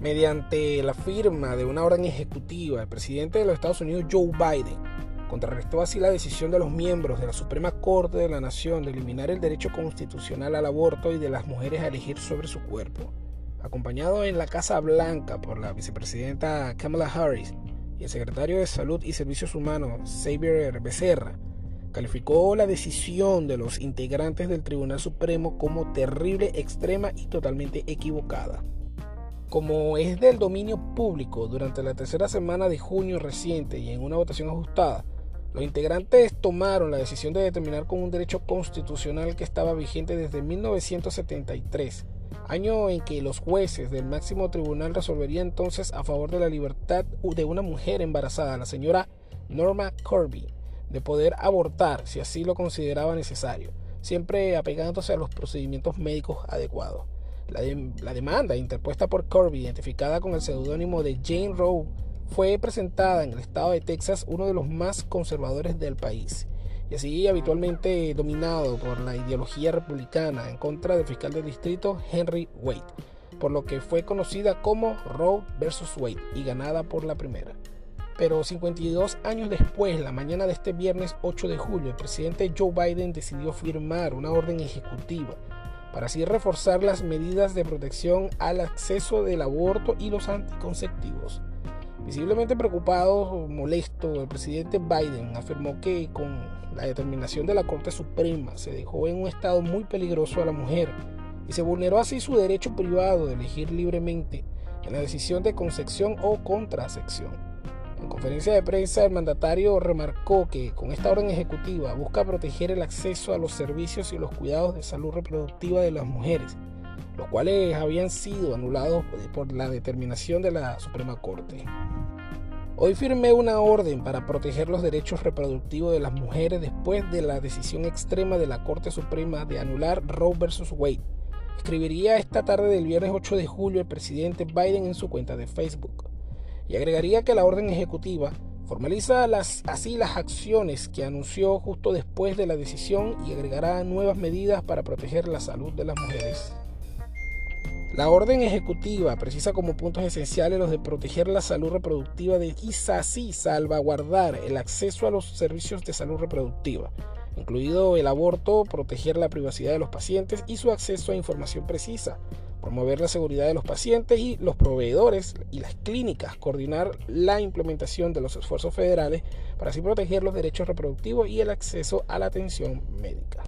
Mediante la firma de una orden ejecutiva, el presidente de los Estados Unidos, Joe Biden, contrarrestó así la decisión de los miembros de la Suprema Corte de la Nación de eliminar el derecho constitucional al aborto y de las mujeres a elegir sobre su cuerpo. Acompañado en la Casa Blanca por la vicepresidenta Kamala Harris y el secretario de Salud y Servicios Humanos, Xavier Becerra, calificó la decisión de los integrantes del Tribunal Supremo como terrible, extrema y totalmente equivocada. Como es del dominio público, durante la tercera semana de junio reciente y en una votación ajustada, los integrantes tomaron la decisión de determinar como un derecho constitucional que estaba vigente desde 1973, año en que los jueces del máximo tribunal resolverían entonces a favor de la libertad de una mujer embarazada, la señora Norma Kirby, de poder abortar si así lo consideraba necesario, siempre apegándose a los procedimientos médicos adecuados. La, demanda interpuesta por Kirby, identificada con el seudónimo de Jane Roe, fue presentada en el estado de Texas, uno de los más conservadores del país, y así habitualmente dominado por la ideología republicana en contra del fiscal del distrito Henry Wade, por lo que fue conocida como Roe versus Wade y ganada por la primera. Pero 52 años después, la mañana de este viernes 8 de julio, el presidente Joe Biden decidió firmar una orden ejecutiva para así reforzar las medidas de protección al acceso del aborto y los anticonceptivos. Visiblemente preocupado o molesto, el presidente Biden afirmó que con la determinación de la Corte Suprema se dejó en un estado muy peligroso a la mujer y se vulneró así su derecho privado de elegir libremente en la decisión de concepción o contracepción. En conferencia de prensa, el mandatario remarcó que con esta orden ejecutiva busca proteger el acceso a los servicios y los cuidados de salud reproductiva de las mujeres, los cuales habían sido anulados por la determinación de la Suprema Corte. Hoy firmé una orden para proteger los derechos reproductivos de las mujeres después de la decisión extrema de la Corte Suprema de anular Roe vs. Wade. Escribiría esta tarde del viernes 8 de julio el presidente Biden en su cuenta de Facebook y agregaría que la orden ejecutiva formaliza así las acciones que anunció justo después de la decisión y agregará nuevas medidas para proteger la salud de las mujeres. La orden ejecutiva precisa como puntos esenciales los de proteger la salud reproductiva de y así salvaguardar el acceso a los servicios de salud reproductiva, incluido el aborto, proteger la privacidad de los pacientes y su acceso a información precisa, promover la seguridad de los pacientes y los proveedores y las clínicas, coordinar la implementación de los esfuerzos federales para así proteger los derechos reproductivos y el acceso a la atención médica.